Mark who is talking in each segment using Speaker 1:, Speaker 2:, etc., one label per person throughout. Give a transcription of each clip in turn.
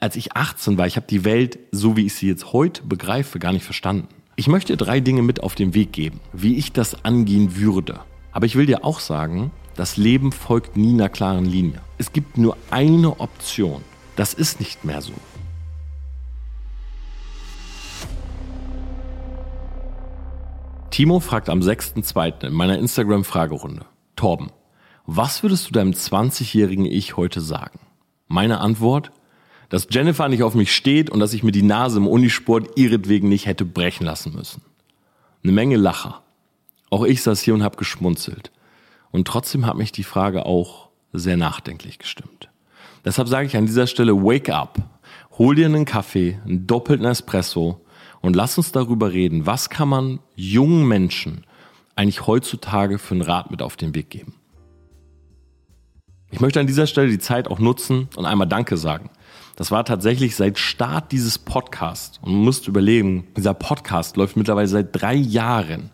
Speaker 1: als ich 18 war, ich habe die Welt, so wie ich sie jetzt heute begreife, gar nicht verstanden. Ich möchte drei Dinge mit auf den Weg geben, wie ich das angehen würde. Aber ich will dir auch sagen, das Leben folgt nie einer klaren Linie. Es gibt nur eine Option. Das ist nicht mehr so. Timo fragt am 6.2. in meiner Instagram-Fragerunde. Torben, was würdest du deinem 20-jährigen Ich heute sagen? Meine Antwort? Dass Jennifer nicht auf mich steht und dass ich mir die Nase im Unisport ihretwegen nicht hätte brechen lassen müssen. Eine Menge Lacher. Auch ich saß hier und habe geschmunzelt. Und trotzdem hat mich die Frage auch sehr nachdenklich gestimmt. Deshalb sage ich an dieser Stelle, wake up. Hol dir einen Kaffee, einen doppelten Espresso und lass uns darüber reden, was kann man jungen Menschen eigentlich heutzutage für einen Rat mit auf den Weg geben. Ich möchte an dieser Stelle die Zeit auch nutzen und einmal Danke sagen. Das war tatsächlich seit Start dieses Podcasts. Und man muss überlegen, dieser Podcast läuft mittlerweile seit drei Jahren.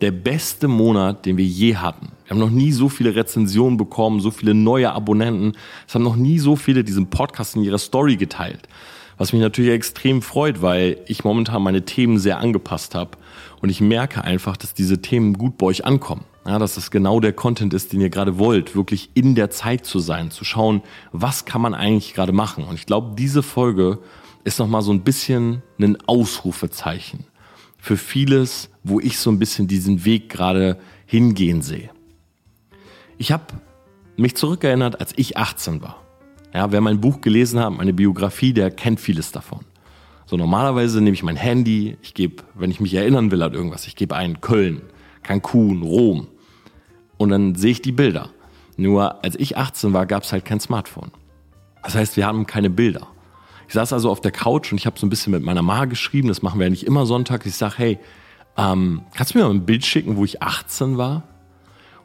Speaker 1: Der beste Monat, den wir je hatten. Wir haben noch nie so viele Rezensionen bekommen, so viele neue Abonnenten. Es haben noch nie so viele diesen Podcast in ihrer Story geteilt. Was mich natürlich extrem freut, weil ich momentan meine Themen sehr angepasst habe. Und ich merke einfach, dass diese Themen gut bei euch ankommen. Ja, dass das genau der Content ist, den ihr gerade wollt, wirklich in der Zeit zu sein, zu schauen, was kann man eigentlich gerade machen. Und ich glaube, diese Folge ist nochmal so ein bisschen ein Ausrufezeichen für vieles, wo ich so ein bisschen diesen Weg gerade hingehen sehe. Ich habe mich zurückerinnert, als ich 18 war. Ja, wer mein Buch gelesen hat, meine Biografie, der kennt vieles davon. So normalerweise nehme ich mein Handy, ich gebe, wenn ich mich erinnern will an irgendwas, ich gebe ein Köln, Cancun, Rom und dann sehe ich die Bilder. Nur als ich 18 war, gab es halt kein Smartphone. Das heißt, wir haben keine Bilder. Ich saß also auf der Couch und ich habe so ein bisschen mit meiner Ma geschrieben, das machen wir ja nicht immer Sonntag. Ich sage, hey, ähm, kannst du mir mal ein Bild schicken, wo ich 18 war?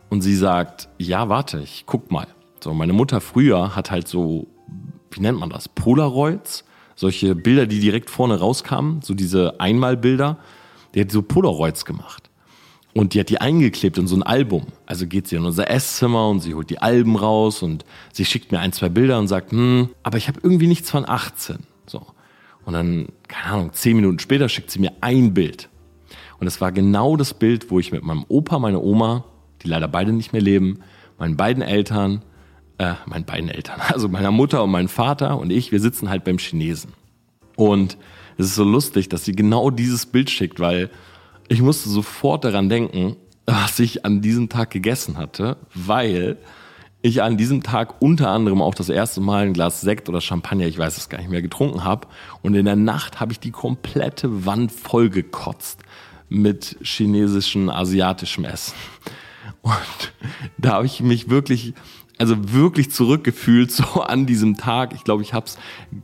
Speaker 1: Und sie sagt, ja, warte, ich guck mal. So, meine Mutter früher hat halt so, wie nennt man das? Polaroids, solche Bilder, die direkt vorne rauskamen, so diese Einmalbilder. Die hat so Polaroids gemacht. Und die hat die eingeklebt in so ein Album. Also geht sie in unser Esszimmer und sie holt die Alben raus und sie schickt mir ein, zwei Bilder und sagt, hm, aber ich habe irgendwie nichts von 18. So. Und dann, keine Ahnung, zehn Minuten später schickt sie mir ein Bild. Und es war genau das Bild, wo ich mit meinem Opa, meiner Oma, die leider beide nicht mehr leben, meinen beiden Eltern äh, meinen beiden Eltern, also meiner Mutter und mein Vater und ich, wir sitzen halt beim Chinesen. Und es ist so lustig, dass sie genau dieses Bild schickt, weil ich musste sofort daran denken, was ich an diesem Tag gegessen hatte, weil ich an diesem Tag unter anderem auch das erste Mal ein Glas Sekt oder Champagner, ich weiß es gar nicht mehr, getrunken habe. Und in der Nacht habe ich die komplette Wand vollgekotzt mit chinesischem, asiatischem Essen. Und da habe ich mich wirklich also wirklich zurückgefühlt so an diesem Tag. Ich glaube, ich habe es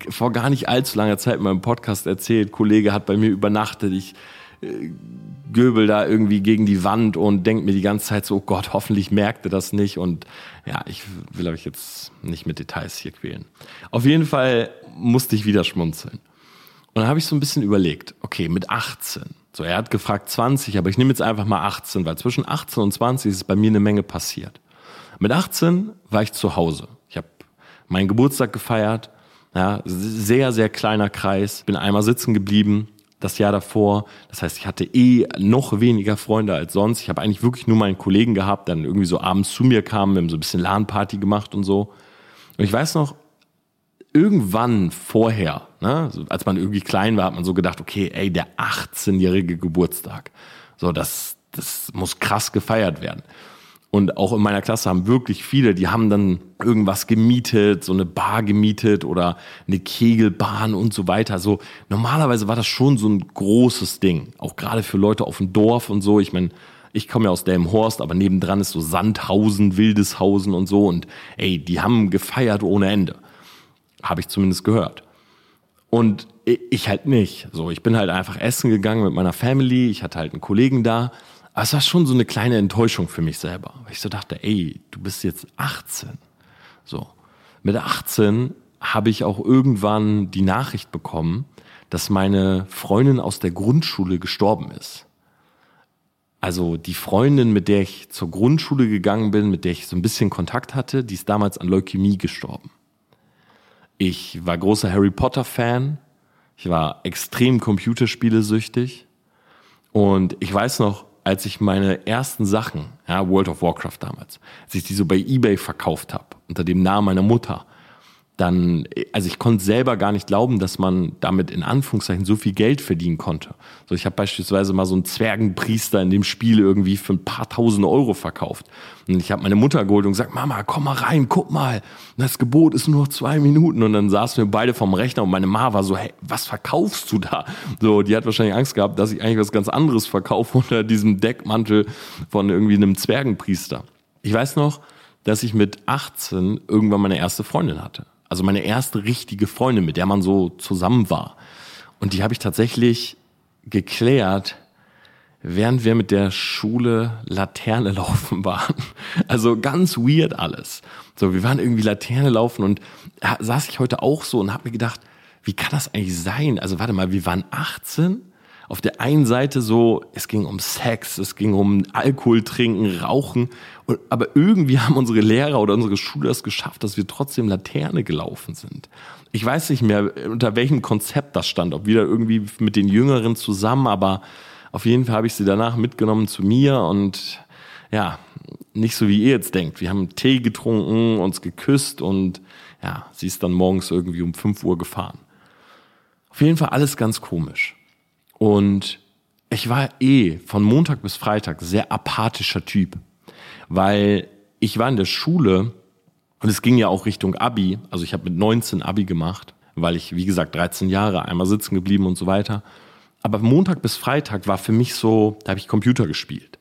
Speaker 1: vor gar nicht allzu langer Zeit in meinem Podcast erzählt. Ein Kollege hat bei mir übernachtet. Ich göbel da irgendwie gegen die Wand und denke mir die ganze Zeit so, oh Gott, hoffentlich merkt er das nicht. Und ja, ich will euch jetzt nicht mit Details hier quälen. Auf jeden Fall musste ich wieder schmunzeln. Und dann habe ich so ein bisschen überlegt, okay, mit 18. So, er hat gefragt 20, aber ich nehme jetzt einfach mal 18, weil zwischen 18 und 20 ist bei mir eine Menge passiert. Mit 18 war ich zu Hause. Ich habe meinen Geburtstag gefeiert. Ja, sehr, sehr kleiner Kreis. Bin einmal sitzen geblieben, das Jahr davor. Das heißt, ich hatte eh noch weniger Freunde als sonst. Ich habe eigentlich wirklich nur meinen Kollegen gehabt, dann irgendwie so abends zu mir kam, wir haben so ein bisschen LAN-Party gemacht und so. Und ich weiß noch, irgendwann vorher, ne, als man irgendwie klein war, hat man so gedacht, okay, ey, der 18-jährige Geburtstag. So, das, das muss krass gefeiert werden. Und auch in meiner Klasse haben wirklich viele, die haben dann irgendwas gemietet, so eine Bar gemietet oder eine Kegelbahn und so weiter. So normalerweise war das schon so ein großes Ding, auch gerade für Leute auf dem Dorf und so. Ich meine, ich komme ja aus Delmenhorst, aber nebendran ist so Sandhausen, Wildeshausen und so. Und ey, die haben gefeiert ohne Ende. Habe ich zumindest gehört. Und ich halt nicht. So, ich bin halt einfach essen gegangen mit meiner Family. Ich hatte halt einen Kollegen da. Aber es war schon so eine kleine Enttäuschung für mich selber. Weil ich so dachte, ey, du bist jetzt 18. So. Mit 18 habe ich auch irgendwann die Nachricht bekommen, dass meine Freundin aus der Grundschule gestorben ist. Also die Freundin, mit der ich zur Grundschule gegangen bin, mit der ich so ein bisschen Kontakt hatte, die ist damals an Leukämie gestorben. Ich war großer Harry Potter Fan. Ich war extrem computerspielesüchtig. Und ich weiß noch, als ich meine ersten Sachen, ja, World of Warcraft damals, als ich die so bei eBay verkauft habe, unter dem Namen meiner Mutter, dann, also ich konnte selber gar nicht glauben, dass man damit in Anführungszeichen so viel Geld verdienen konnte. So, ich habe beispielsweise mal so einen Zwergenpriester in dem Spiel irgendwie für ein paar tausend Euro verkauft. Und ich habe meine Mutter geholt und gesagt, Mama, komm mal rein, guck mal, das Gebot ist nur noch zwei Minuten. Und dann saßen wir beide vom Rechner und meine Mama war so, hey, was verkaufst du da? So, die hat wahrscheinlich Angst gehabt, dass ich eigentlich was ganz anderes verkaufe unter diesem Deckmantel von irgendwie einem Zwergenpriester. Ich weiß noch, dass ich mit 18 irgendwann meine erste Freundin hatte. Also meine erste richtige Freundin, mit der man so zusammen war. Und die habe ich tatsächlich geklärt, während wir mit der Schule Laterne laufen waren. Also ganz weird alles. So, wir waren irgendwie Laterne laufen und da saß ich heute auch so und habe mir gedacht, wie kann das eigentlich sein? Also warte mal, wir waren 18 auf der einen Seite so, es ging um Sex, es ging um Alkohol trinken, Rauchen, und, aber irgendwie haben unsere Lehrer oder unsere Schule es geschafft, dass wir trotzdem Laterne gelaufen sind. Ich weiß nicht mehr, unter welchem Konzept das stand, ob wieder irgendwie mit den Jüngeren zusammen, aber auf jeden Fall habe ich sie danach mitgenommen zu mir und ja, nicht so wie ihr jetzt denkt. Wir haben Tee getrunken, uns geküsst und ja, sie ist dann morgens irgendwie um 5 Uhr gefahren. Auf jeden Fall alles ganz komisch. Und ich war eh von Montag bis Freitag sehr apathischer Typ, weil ich war in der Schule und es ging ja auch Richtung Abi. Also ich habe mit 19 Abi gemacht, weil ich, wie gesagt, 13 Jahre einmal sitzen geblieben und so weiter. Aber Montag bis Freitag war für mich so, da habe ich Computer gespielt.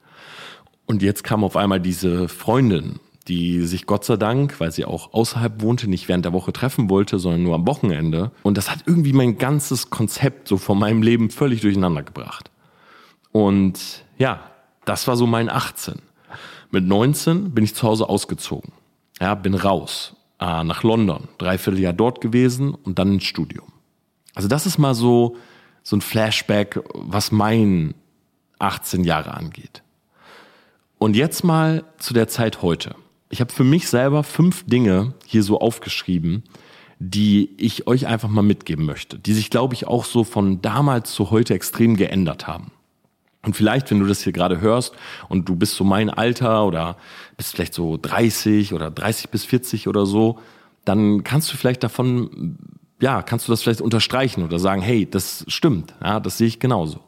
Speaker 1: Und jetzt kam auf einmal diese Freundin, die sich Gott sei Dank, weil sie auch außerhalb wohnte, nicht während der Woche treffen wollte, sondern nur am Wochenende. Und das hat irgendwie mein ganzes Konzept so von meinem Leben völlig durcheinander gebracht. Und ja, das war so mein 18. Mit 19 bin ich zu Hause ausgezogen. Ja, bin raus äh, nach London, dreiviertel Jahr dort gewesen und dann ins Studium. Also das ist mal so, so ein Flashback, was mein 18 Jahre angeht. Und jetzt mal zu der Zeit heute. Ich habe für mich selber fünf Dinge hier so aufgeschrieben, die ich euch einfach mal mitgeben möchte, die sich, glaube ich, auch so von damals zu heute extrem geändert haben. Und vielleicht, wenn du das hier gerade hörst und du bist so mein Alter oder bist vielleicht so 30 oder 30 bis 40 oder so, dann kannst du vielleicht davon, ja, kannst du das vielleicht unterstreichen oder sagen, hey, das stimmt, ja, das sehe ich genauso.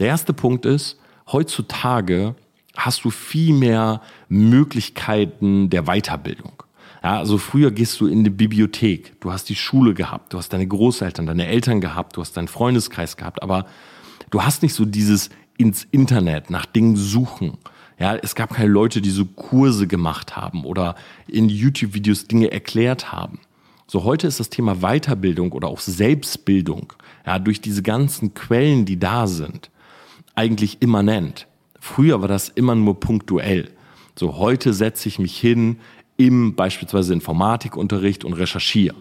Speaker 1: Der erste Punkt ist, heutzutage hast du viel mehr Möglichkeiten der Weiterbildung. Ja, also früher gehst du in die Bibliothek, du hast die Schule gehabt, du hast deine Großeltern, deine Eltern gehabt, du hast deinen Freundeskreis gehabt, aber du hast nicht so dieses ins Internet nach Dingen suchen. Ja, es gab keine Leute, die so Kurse gemacht haben oder in YouTube-Videos Dinge erklärt haben. So heute ist das Thema Weiterbildung oder auch Selbstbildung, ja, durch diese ganzen Quellen, die da sind, eigentlich immanent. Früher war das immer nur punktuell. So heute setze ich mich hin im beispielsweise Informatikunterricht und recherchiere.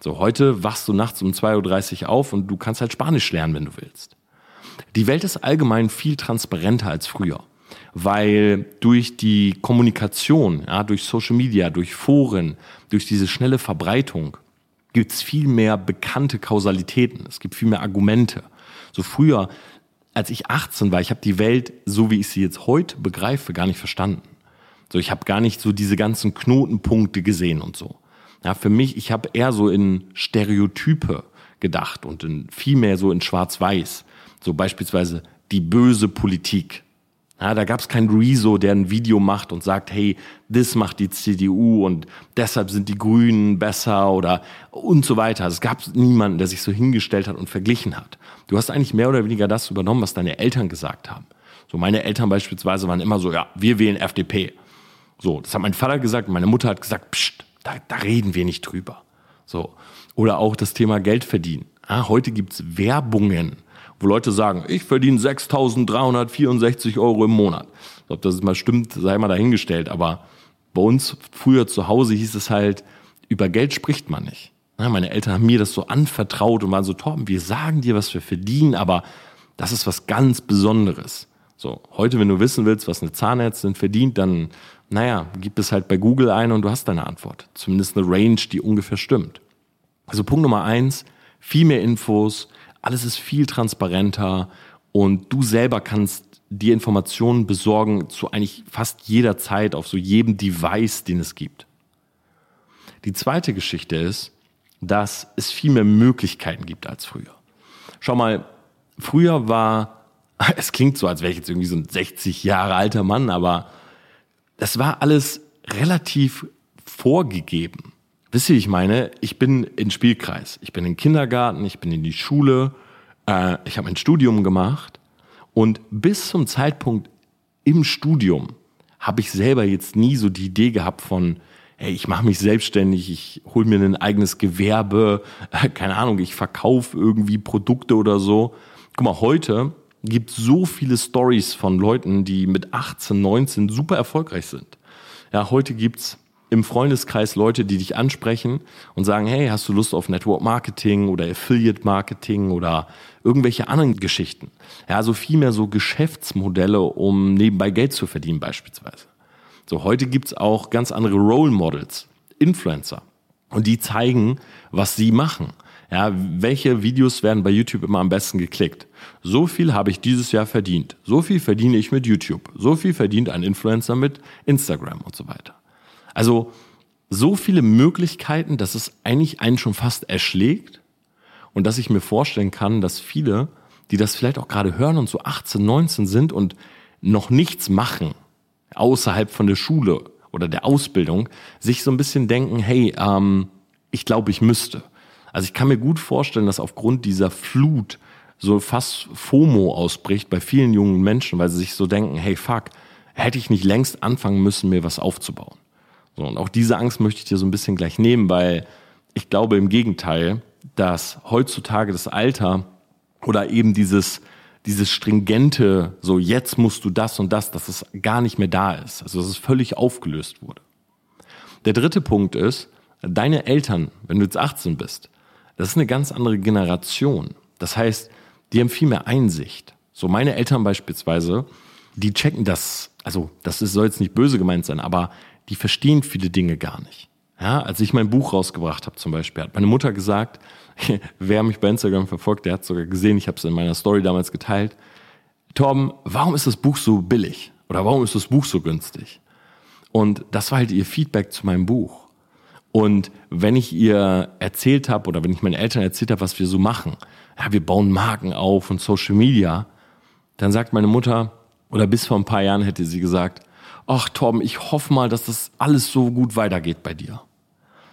Speaker 1: So heute wachst du nachts um 2.30 Uhr auf und du kannst halt Spanisch lernen, wenn du willst. Die Welt ist allgemein viel transparenter als früher, weil durch die Kommunikation, ja, durch Social Media, durch Foren, durch diese schnelle Verbreitung gibt es viel mehr bekannte Kausalitäten. Es gibt viel mehr Argumente. So früher als ich 18 war, ich habe die Welt, so wie ich sie jetzt heute begreife, gar nicht verstanden. So, ich habe gar nicht so diese ganzen Knotenpunkte gesehen und so. Ja, für mich, ich habe eher so in Stereotype gedacht und in viel mehr so in Schwarz-Weiß. So beispielsweise die böse Politik. Ja, da gab es keinen Rezo, der ein Video macht und sagt, hey, das macht die CDU und deshalb sind die Grünen besser oder und so weiter. Es gab niemanden, der sich so hingestellt hat und verglichen hat. Du hast eigentlich mehr oder weniger das übernommen, was deine Eltern gesagt haben. So meine Eltern beispielsweise waren immer so, ja, wir wählen FDP. So, das hat mein Vater gesagt meine Mutter hat gesagt, pst, da, da reden wir nicht drüber. So. Oder auch das Thema Geld verdienen. Ah, heute gibt's Werbungen wo Leute sagen, ich verdiene 6.364 Euro im Monat. Ob das mal stimmt, sei mal dahingestellt. Aber bei uns früher zu Hause hieß es halt, über Geld spricht man nicht. meine Eltern haben mir das so anvertraut und waren so, Torben, wir sagen dir, was wir verdienen, aber das ist was ganz Besonderes. So, heute, wenn du wissen willst, was eine Zahnärztin verdient, dann, naja, gib es halt bei Google ein und du hast deine Antwort. Zumindest eine Range, die ungefähr stimmt. Also Punkt Nummer eins, viel mehr Infos, alles ist viel transparenter und du selber kannst die Informationen besorgen zu eigentlich fast jeder Zeit auf so jedem Device, den es gibt. Die zweite Geschichte ist, dass es viel mehr Möglichkeiten gibt als früher. Schau mal, früher war, es klingt so, als wäre ich jetzt irgendwie so ein 60 Jahre alter Mann, aber das war alles relativ vorgegeben. Wisst ihr, ich meine? Ich bin in Spielkreis. Ich bin im Kindergarten, ich bin in die Schule, äh, ich habe ein Studium gemacht und bis zum Zeitpunkt im Studium habe ich selber jetzt nie so die Idee gehabt von, hey, ich mache mich selbstständig, ich hole mir ein eigenes Gewerbe, äh, keine Ahnung, ich verkaufe irgendwie Produkte oder so. Guck mal, heute gibt so viele Stories von Leuten, die mit 18, 19 super erfolgreich sind. Ja, heute gibt's im Freundeskreis Leute, die dich ansprechen und sagen, hey, hast du Lust auf Network Marketing oder Affiliate Marketing oder irgendwelche anderen Geschichten? Ja, also vielmehr so Geschäftsmodelle, um nebenbei Geld zu verdienen beispielsweise. So, heute gibt's auch ganz andere Role Models, Influencer. Und die zeigen, was sie machen. Ja, welche Videos werden bei YouTube immer am besten geklickt? So viel habe ich dieses Jahr verdient. So viel verdiene ich mit YouTube. So viel verdient ein Influencer mit Instagram und so weiter. Also so viele Möglichkeiten, dass es eigentlich einen schon fast erschlägt und dass ich mir vorstellen kann, dass viele, die das vielleicht auch gerade hören und so 18, 19 sind und noch nichts machen außerhalb von der Schule oder der Ausbildung, sich so ein bisschen denken, hey, ähm, ich glaube, ich müsste. Also ich kann mir gut vorstellen, dass aufgrund dieser Flut so fast FOMO ausbricht bei vielen jungen Menschen, weil sie sich so denken, hey, fuck, hätte ich nicht längst anfangen müssen, mir was aufzubauen. So, und auch diese Angst möchte ich dir so ein bisschen gleich nehmen, weil ich glaube im Gegenteil, dass heutzutage das Alter oder eben dieses, dieses stringente, so jetzt musst du das und das, dass es gar nicht mehr da ist. Also dass es völlig aufgelöst wurde. Der dritte Punkt ist, deine Eltern, wenn du jetzt 18 bist, das ist eine ganz andere Generation. Das heißt, die haben viel mehr Einsicht. So meine Eltern beispielsweise, die checken das, also das ist, soll jetzt nicht böse gemeint sein, aber die verstehen viele Dinge gar nicht. Ja, als ich mein Buch rausgebracht habe zum Beispiel, hat meine Mutter gesagt, wer mich bei Instagram verfolgt, der hat sogar gesehen, ich habe es in meiner Story damals geteilt. Torben, warum ist das Buch so billig? Oder warum ist das Buch so günstig? Und das war halt ihr Feedback zu meinem Buch. Und wenn ich ihr erzählt habe oder wenn ich meinen Eltern erzählt habe, was wir so machen, ja, wir bauen Marken auf und Social Media, dann sagt meine Mutter, oder bis vor ein paar Jahren hätte sie gesagt, ach Torben, ich hoffe mal, dass das alles so gut weitergeht bei dir.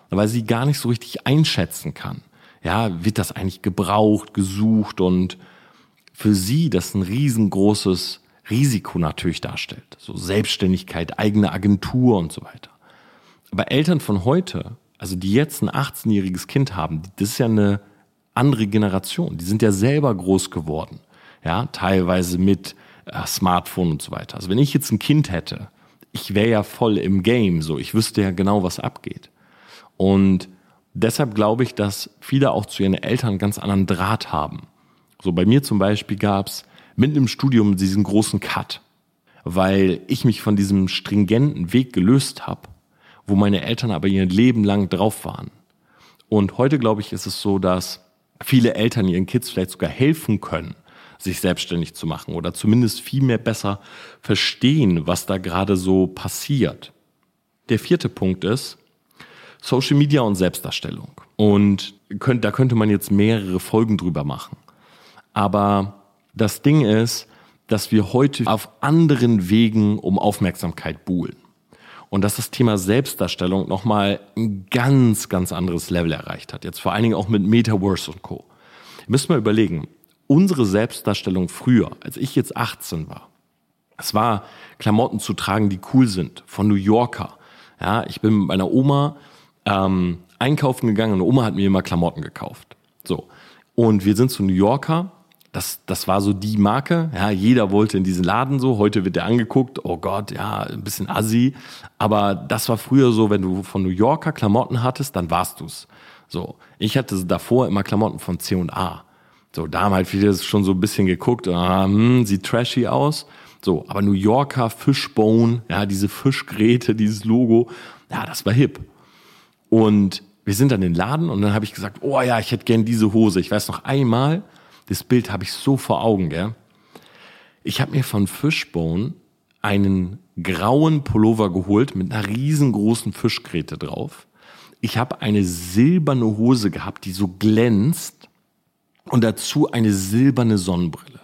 Speaker 1: Weil sie gar nicht so richtig einschätzen kann. Ja, wird das eigentlich gebraucht, gesucht und für sie das ein riesengroßes Risiko natürlich darstellt. So Selbstständigkeit, eigene Agentur und so weiter. Aber Eltern von heute, also die jetzt ein 18-jähriges Kind haben, das ist ja eine andere Generation. Die sind ja selber groß geworden. Ja, teilweise mit äh, Smartphone und so weiter. Also wenn ich jetzt ein Kind hätte, ich wäre ja voll im Game, so ich wüsste ja genau, was abgeht. Und deshalb glaube ich, dass viele auch zu ihren Eltern einen ganz anderen Draht haben. So bei mir zum Beispiel gab es mitten im Studium diesen großen Cut, weil ich mich von diesem stringenten Weg gelöst habe, wo meine Eltern aber ihr Leben lang drauf waren. Und heute glaube ich, ist es so, dass viele Eltern ihren Kids vielleicht sogar helfen können, sich selbstständig zu machen oder zumindest viel mehr besser verstehen, was da gerade so passiert. Der vierte Punkt ist Social Media und Selbstdarstellung. Und könnt, da könnte man jetzt mehrere Folgen drüber machen. Aber das Ding ist, dass wir heute auf anderen Wegen um Aufmerksamkeit buhlen. Und dass das Thema Selbstdarstellung nochmal ein ganz, ganz anderes Level erreicht hat. Jetzt vor allen Dingen auch mit Metaverse und Co. Müsst mal überlegen, unsere Selbstdarstellung früher, als ich jetzt 18 war, es war Klamotten zu tragen, die cool sind, von New Yorker. Ja, ich bin mit meiner Oma ähm, einkaufen gegangen und Oma hat mir immer Klamotten gekauft. So. Und wir sind zu New Yorker. Das, das war so die Marke. Ja, jeder wollte in diesen Laden so. Heute wird der angeguckt. Oh Gott, ja, ein bisschen assi. Aber das war früher so, wenn du von New Yorker Klamotten hattest, dann warst du's. So. Ich hatte davor immer Klamotten von C&A. So, da haben halt viele schon so ein bisschen geguckt, ah, hm, sieht trashy aus. So, aber New Yorker Fishbone, ja, diese Fischgräte, dieses Logo, ja, das war hip. Und wir sind dann in den Laden und dann habe ich gesagt, oh ja, ich hätte gern diese Hose. Ich weiß noch einmal, das Bild habe ich so vor Augen, gell? Ich habe mir von Fishbone einen grauen Pullover geholt mit einer riesengroßen Fischgräte drauf. Ich habe eine silberne Hose gehabt, die so glänzt und dazu eine silberne Sonnenbrille.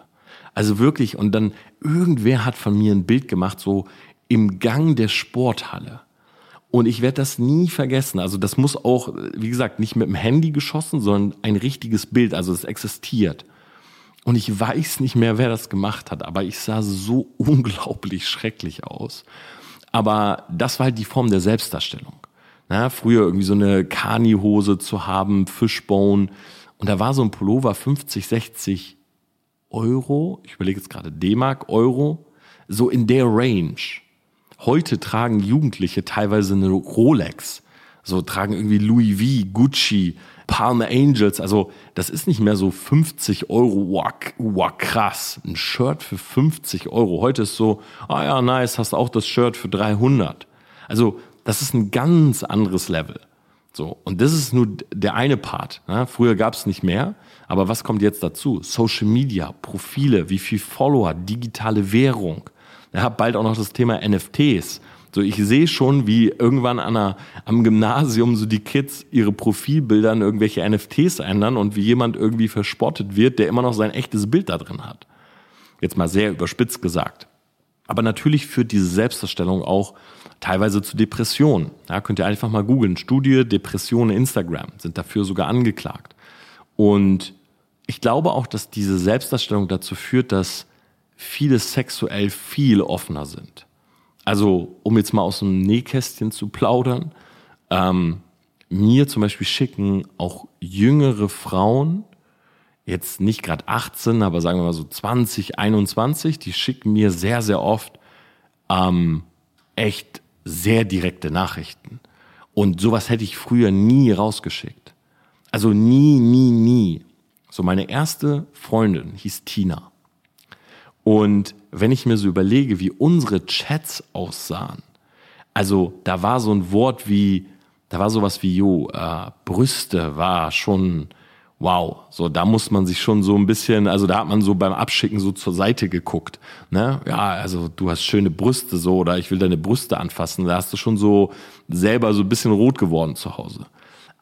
Speaker 1: Also wirklich, und dann irgendwer hat von mir ein Bild gemacht, so im Gang der Sporthalle. Und ich werde das nie vergessen. Also das muss auch, wie gesagt, nicht mit dem Handy geschossen, sondern ein richtiges Bild. Also es existiert. Und ich weiß nicht mehr, wer das gemacht hat, aber ich sah so unglaublich schrecklich aus. Aber das war halt die Form der Selbstdarstellung. Na, früher irgendwie so eine Kani-Hose zu haben, Fishbone. Und da war so ein Pullover 50, 60 Euro. Ich überlege jetzt gerade D-Mark, Euro. So in der Range. Heute tragen Jugendliche teilweise eine Rolex. So tragen irgendwie Louis V, Gucci, Palm Angels. Also das ist nicht mehr so 50 Euro, wow, krass. Ein Shirt für 50 Euro. Heute ist so, ah ja, nice, hast auch das Shirt für 300. Also das ist ein ganz anderes Level. So, und das ist nur der eine Part. Ne? Früher gab es nicht mehr, aber was kommt jetzt dazu? Social Media, Profile, wie viel Follower, digitale Währung. Ich habe bald auch noch das Thema NFTs. So, ich sehe schon, wie irgendwann an einer, am Gymnasium so die Kids ihre Profilbilder in irgendwelche NFTs ändern und wie jemand irgendwie verspottet wird, der immer noch sein echtes Bild da drin hat. Jetzt mal sehr überspitzt gesagt. Aber natürlich führt diese Selbstdarstellung auch teilweise zu Depressionen. Ja, könnt ihr einfach mal googeln. Studie Depressionen Instagram sind dafür sogar angeklagt. Und ich glaube auch, dass diese Selbstdarstellung dazu führt, dass viele sexuell viel offener sind. Also, um jetzt mal aus dem Nähkästchen zu plaudern, ähm, mir zum Beispiel schicken auch jüngere Frauen, jetzt nicht gerade 18, aber sagen wir mal so 20, 21, die schicken mir sehr, sehr oft ähm, echt sehr direkte Nachrichten. Und sowas hätte ich früher nie rausgeschickt. Also nie, nie, nie. So meine erste Freundin hieß Tina. Und wenn ich mir so überlege, wie unsere Chats aussahen, also da war so ein Wort wie, da war sowas wie, jo, äh, Brüste war schon, wow, so da muss man sich schon so ein bisschen, also da hat man so beim Abschicken so zur Seite geguckt, ne? Ja, also du hast schöne Brüste so oder ich will deine Brüste anfassen, da hast du schon so selber so ein bisschen rot geworden zu Hause.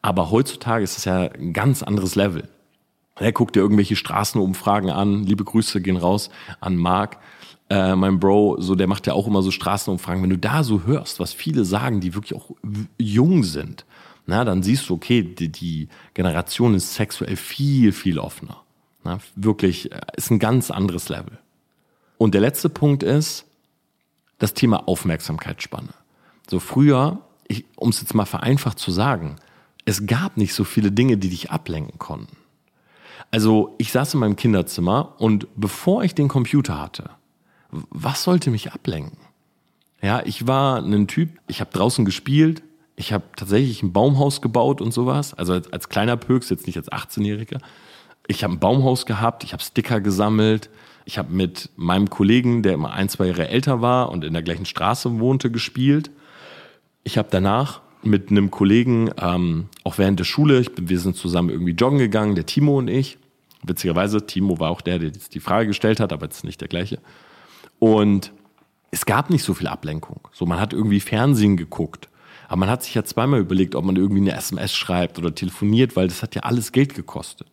Speaker 1: Aber heutzutage ist es ja ein ganz anderes Level. Er guckt dir irgendwelche Straßenumfragen an. Liebe Grüße gehen raus an Marc, äh, mein Bro. So, der macht ja auch immer so Straßenumfragen. Wenn du da so hörst, was viele sagen, die wirklich auch jung sind, na, dann siehst du, okay, die, die Generation ist sexuell viel, viel offener. Na, wirklich, äh, ist ein ganz anderes Level. Und der letzte Punkt ist das Thema Aufmerksamkeitsspanne. So früher, um es jetzt mal vereinfacht zu sagen, es gab nicht so viele Dinge, die dich ablenken konnten. Also ich saß in meinem Kinderzimmer und bevor ich den Computer hatte, was sollte mich ablenken? Ja, ich war ein Typ, ich habe draußen gespielt, ich habe tatsächlich ein Baumhaus gebaut und sowas, also als, als kleiner Pöks, jetzt nicht als 18-Jähriger. Ich habe ein Baumhaus gehabt, ich habe Sticker gesammelt, ich habe mit meinem Kollegen, der immer ein, zwei Jahre älter war und in der gleichen Straße wohnte, gespielt. Ich habe danach mit einem Kollegen, ähm, auch während der Schule, ich wir sind zusammen irgendwie joggen gegangen, der Timo und ich, Witzigerweise, Timo war auch der, der jetzt die Frage gestellt hat, aber jetzt nicht der gleiche. Und es gab nicht so viel Ablenkung. So, man hat irgendwie Fernsehen geguckt. Aber man hat sich ja zweimal überlegt, ob man irgendwie eine SMS schreibt oder telefoniert, weil das hat ja alles Geld gekostet.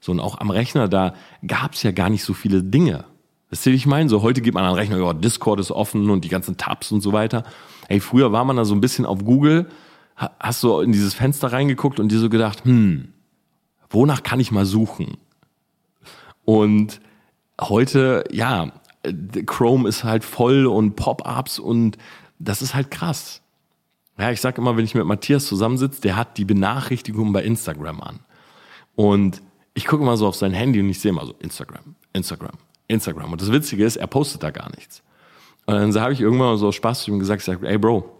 Speaker 1: So, und auch am Rechner, da gab es ja gar nicht so viele Dinge. Das ist, wie ich meine. So, heute geht man an den Rechner, ja, Discord ist offen und die ganzen Tabs und so weiter. Hey, früher war man da so ein bisschen auf Google, hast du in dieses Fenster reingeguckt und dir so gedacht, hm, wonach kann ich mal suchen? Und heute, ja, Chrome ist halt voll und Pop-ups und das ist halt krass. Ja, ich sag immer, wenn ich mit Matthias zusammensitze, der hat die Benachrichtigung bei Instagram an. Und ich gucke mal so auf sein Handy und ich sehe mal so Instagram, Instagram, Instagram. Und das Witzige ist, er postet da gar nichts. Und dann habe ich irgendwann so Spaß zu ihm gesagt, sag, ey Bro,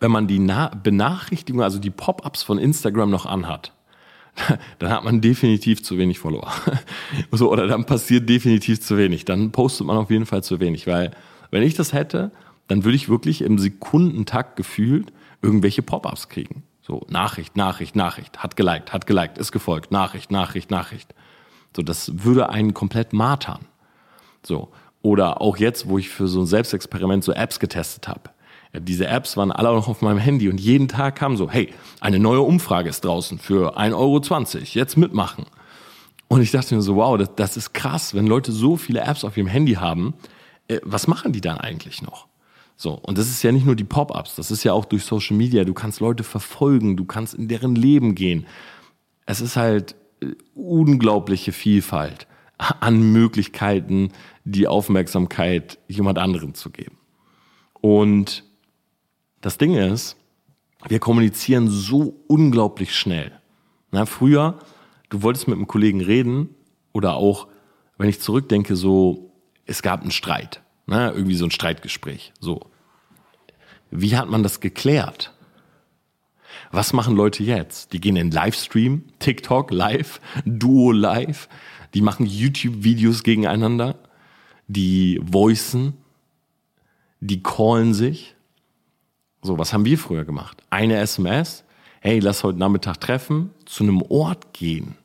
Speaker 1: wenn man die Na Benachrichtigung, also die Pop-ups von Instagram noch anhat, dann hat man definitiv zu wenig Follower. so, oder dann passiert definitiv zu wenig. Dann postet man auf jeden Fall zu wenig, weil wenn ich das hätte, dann würde ich wirklich im Sekundentakt gefühlt irgendwelche Pop-ups kriegen. So, Nachricht, Nachricht, Nachricht, hat geliked, hat geliked, ist gefolgt, Nachricht, Nachricht, Nachricht. So, das würde einen komplett martern. So. Oder auch jetzt, wo ich für so ein Selbstexperiment so Apps getestet habe. Ja, diese Apps waren alle noch auf meinem Handy und jeden Tag kam so, hey, eine neue Umfrage ist draußen für 1,20 Euro, jetzt mitmachen. Und ich dachte mir so, wow, das, das ist krass, wenn Leute so viele Apps auf ihrem Handy haben, äh, was machen die dann eigentlich noch? So, und das ist ja nicht nur die Pop-ups, das ist ja auch durch Social Media. Du kannst Leute verfolgen, du kannst in deren Leben gehen. Es ist halt äh, unglaubliche Vielfalt an Möglichkeiten, die Aufmerksamkeit jemand anderen zu geben. Und das Ding ist, wir kommunizieren so unglaublich schnell. Na, früher, du wolltest mit einem Kollegen reden oder auch, wenn ich zurückdenke, so, es gab einen Streit, ne, irgendwie so ein Streitgespräch, so. Wie hat man das geklärt? Was machen Leute jetzt? Die gehen in Livestream, TikTok live, Duo live, die machen YouTube-Videos gegeneinander, die voicen, die callen sich. So, was haben wir früher gemacht? Eine SMS, hey, lass heute Nachmittag treffen, zu einem Ort gehen.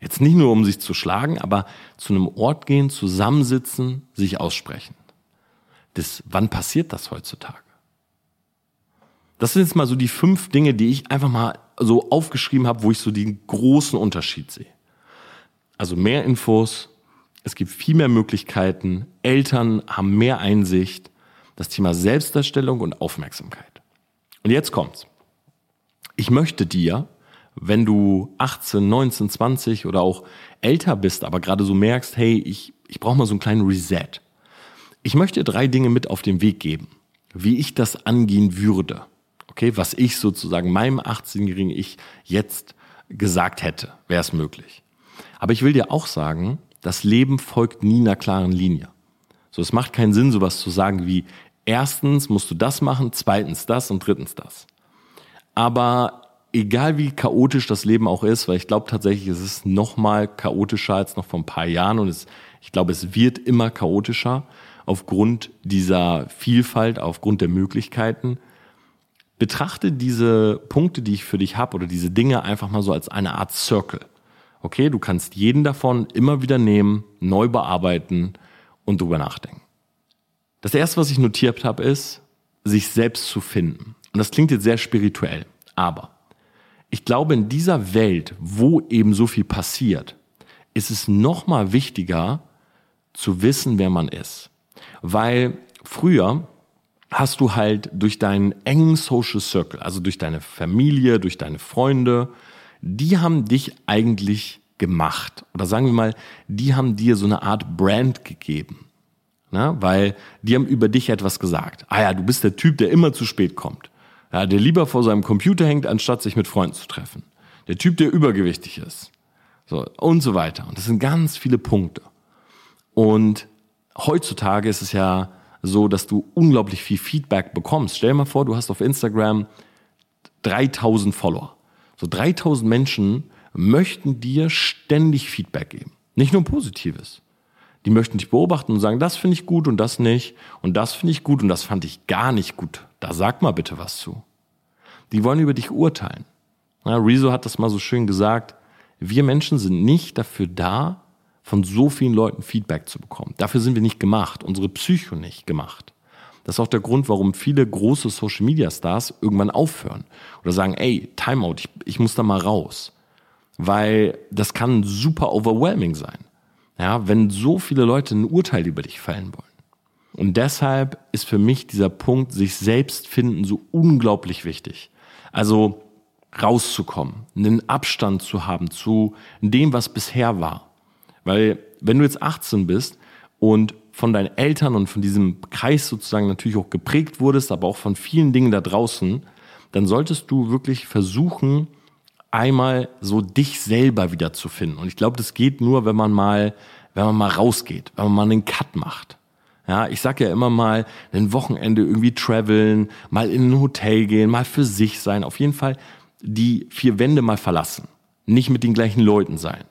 Speaker 1: Jetzt nicht nur, um sich zu schlagen, aber zu einem Ort gehen, zusammensitzen, sich aussprechen. Das, wann passiert das heutzutage? Das sind jetzt mal so die fünf Dinge, die ich einfach mal so aufgeschrieben habe, wo ich so den großen Unterschied sehe. Also mehr Infos, es gibt viel mehr Möglichkeiten, Eltern haben mehr Einsicht, das Thema Selbstdarstellung und Aufmerksamkeit. Und jetzt kommt's. Ich möchte dir, wenn du 18, 19, 20 oder auch älter bist, aber gerade so merkst, hey, ich, ich brauche mal so einen kleinen Reset. Ich möchte drei Dinge mit auf den Weg geben, wie ich das angehen würde. Okay, was ich sozusagen meinem 18-jährigen Ich jetzt gesagt hätte, wäre es möglich. Aber ich will dir auch sagen, das Leben folgt nie einer klaren Linie. So, es macht keinen Sinn, sowas zu sagen wie, erstens musst du das machen, zweitens das und drittens das. Aber egal wie chaotisch das Leben auch ist, weil ich glaube tatsächlich, es ist noch mal chaotischer als noch vor ein paar Jahren und es, ich glaube, es wird immer chaotischer aufgrund dieser Vielfalt, aufgrund der Möglichkeiten betrachte diese Punkte, die ich für dich habe oder diese Dinge einfach mal so als eine Art Circle. Okay, du kannst jeden davon immer wieder nehmen, neu bearbeiten und drüber nachdenken. Das erste, was ich notiert habe, ist, sich selbst zu finden. Und das klingt jetzt sehr spirituell, aber ich glaube, in dieser Welt, wo eben so viel passiert, ist es noch mal wichtiger zu wissen, wer man ist. Weil früher hast du halt durch deinen engen Social Circle, also durch deine Familie, durch deine Freunde, die haben dich eigentlich gemacht. Oder sagen wir mal, die haben dir so eine Art Brand gegeben. Na, weil die haben über dich etwas gesagt. Ah ja, du bist der Typ, der immer zu spät kommt. Ja, der lieber vor seinem Computer hängt, anstatt sich mit Freunden zu treffen. Der Typ, der übergewichtig ist. So, und so weiter. Und das sind ganz viele Punkte. Und heutzutage ist es ja so, dass du unglaublich viel Feedback bekommst. Stell dir mal vor, du hast auf Instagram 3000 Follower. So 3000 Menschen möchten dir ständig Feedback geben. Nicht nur Positives. Die möchten dich beobachten und sagen, das finde ich gut und das nicht und das finde ich gut und das fand ich gar nicht gut. Da sag mal bitte was zu. Die wollen über dich urteilen. Na, Rezo hat das mal so schön gesagt. Wir Menschen sind nicht dafür da, von so vielen Leuten Feedback zu bekommen. Dafür sind wir nicht gemacht, unsere Psycho nicht gemacht. Das ist auch der Grund, warum viele große Social Media Stars irgendwann aufhören oder sagen, ey, Timeout, ich, ich muss da mal raus. Weil das kann super overwhelming sein. Ja, wenn so viele Leute ein Urteil über dich fällen wollen. Und deshalb ist für mich dieser Punkt, sich selbst finden, so unglaublich wichtig. Also rauszukommen, einen Abstand zu haben zu dem, was bisher war. Weil wenn du jetzt 18 bist und von deinen Eltern und von diesem Kreis sozusagen natürlich auch geprägt wurdest, aber auch von vielen Dingen da draußen, dann solltest du wirklich versuchen, einmal so dich selber wieder zu finden. Und ich glaube, das geht nur, wenn man mal, wenn man mal rausgeht, wenn man mal einen Cut macht. Ja, ich sag ja immer mal, ein Wochenende irgendwie traveln, mal in ein Hotel gehen, mal für sich sein, auf jeden Fall die vier Wände mal verlassen. Nicht mit den gleichen Leuten sein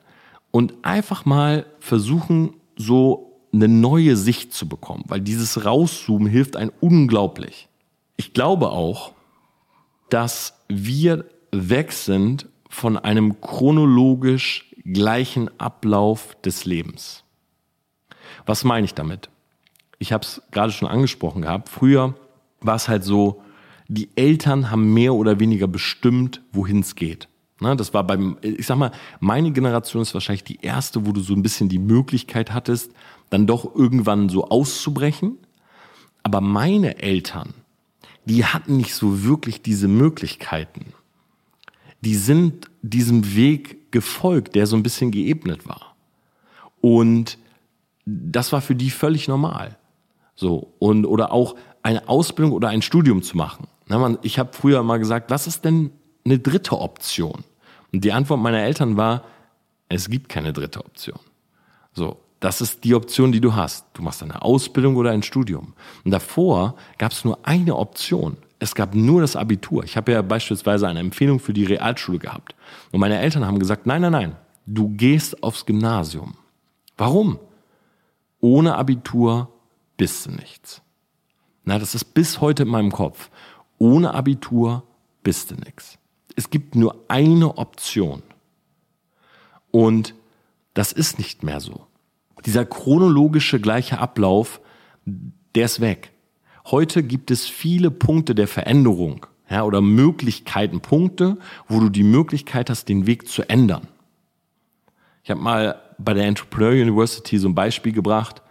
Speaker 1: und einfach mal versuchen, so eine neue Sicht zu bekommen, weil dieses Rauszoomen hilft einem unglaublich. Ich glaube auch, dass wir weg sind von einem chronologisch gleichen Ablauf des Lebens. Was meine ich damit? Ich habe es gerade schon angesprochen gehabt. Früher war es halt so, die Eltern haben mehr oder weniger bestimmt, wohin es geht. Ne, das war beim, ich sag mal, meine Generation ist wahrscheinlich die erste, wo du so ein bisschen die Möglichkeit hattest, dann doch irgendwann so auszubrechen. Aber meine Eltern, die hatten nicht so wirklich diese Möglichkeiten. Die sind diesem Weg gefolgt, der so ein bisschen geebnet war. Und das war für die völlig normal. So, und, oder auch eine Ausbildung oder ein Studium zu machen. Ich habe früher mal gesagt, was ist denn eine dritte Option? Und die Antwort meiner Eltern war, es gibt keine dritte Option. So, das ist die Option, die du hast. Du machst eine Ausbildung oder ein Studium. Und davor gab es nur eine Option. Es gab nur das Abitur. Ich habe ja beispielsweise eine Empfehlung für die Realschule gehabt. Und meine Eltern haben gesagt, nein, nein, nein, du gehst aufs Gymnasium. Warum? Ohne Abitur bist du nichts. Na, das ist bis heute in meinem Kopf. Ohne Abitur bist du nichts. Es gibt nur eine Option. Und das ist nicht mehr so. Dieser chronologische gleiche Ablauf, der ist weg. Heute gibt es viele Punkte der Veränderung ja, oder Möglichkeiten, Punkte, wo du die Möglichkeit hast, den Weg zu ändern. Ich habe mal bei der Entrepreneur University so ein Beispiel gebracht.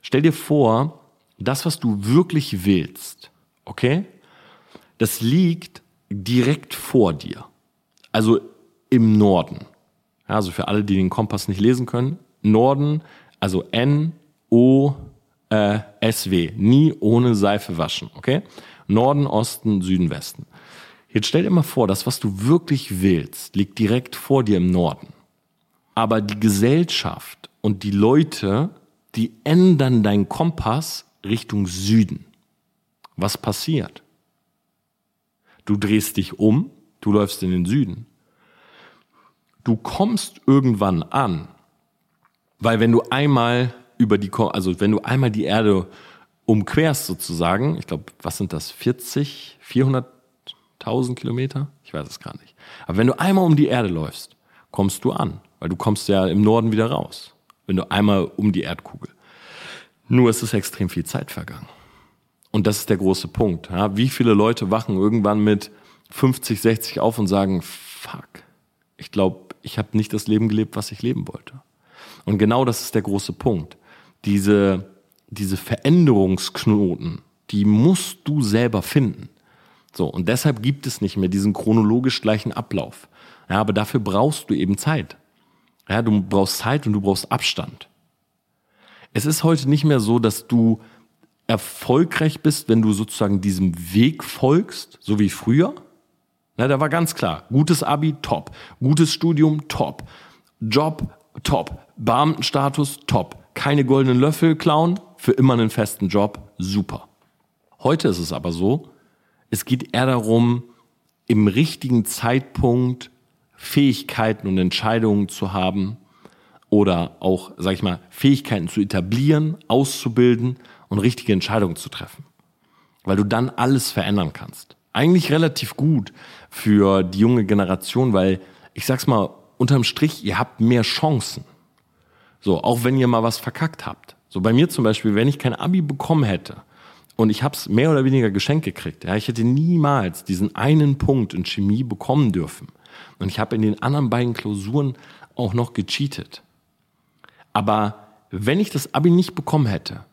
Speaker 1: Stell dir vor, das, was du wirklich willst, okay, das liegt direkt vor dir. Also im Norden. Ja, also für alle, die den Kompass nicht lesen können, Norden, also N, O, äh, SW. Nie ohne Seife waschen, okay? Norden, Osten, Süden, Westen. Jetzt stell dir mal vor, das, was du wirklich willst, liegt direkt vor dir im Norden. Aber die Gesellschaft und die Leute, die ändern deinen Kompass Richtung Süden. Was passiert? Du drehst dich um, du läufst in den Süden. Du kommst irgendwann an, weil wenn du einmal über die, also wenn du einmal die Erde umquerst sozusagen, ich glaube, was sind das, 40, 400.000 Kilometer? Ich weiß es gar nicht. Aber wenn du einmal um die Erde läufst, kommst du an, weil du kommst ja im Norden wieder raus, wenn du einmal um die Erdkugel. Nur ist es extrem viel Zeit vergangen. Und das ist der große Punkt. Ja, wie viele Leute wachen irgendwann mit 50, 60 auf und sagen, fuck, ich glaube, ich habe nicht das Leben gelebt, was ich leben wollte. Und genau das ist der große Punkt. Diese, diese Veränderungsknoten, die musst du selber finden. So, und deshalb gibt es nicht mehr diesen chronologisch gleichen Ablauf. Ja, aber dafür brauchst du eben Zeit. Ja, du brauchst Zeit und du brauchst Abstand. Es ist heute nicht mehr so, dass du erfolgreich bist, wenn du sozusagen diesem Weg folgst, so wie früher. Na, da war ganz klar, gutes Abi, top. Gutes Studium, top. Job, top. Beamtenstatus, top. Keine goldenen Löffel klauen, für immer einen festen Job, super. Heute ist es aber so, es geht eher darum, im richtigen Zeitpunkt Fähigkeiten und Entscheidungen zu haben oder auch, sag ich mal, Fähigkeiten zu etablieren, auszubilden und richtige Entscheidungen zu treffen. Weil du dann alles verändern kannst. Eigentlich relativ gut für die junge Generation, weil ich sag's mal, unterm Strich, ihr habt mehr Chancen. So, auch wenn ihr mal was verkackt habt. So bei mir zum Beispiel, wenn ich kein Abi bekommen hätte und ich hab's mehr oder weniger geschenkt gekriegt, ja, ich hätte niemals diesen einen Punkt in Chemie bekommen dürfen. Und ich habe in den anderen beiden Klausuren auch noch gecheatet. Aber wenn ich das Abi nicht bekommen hätte,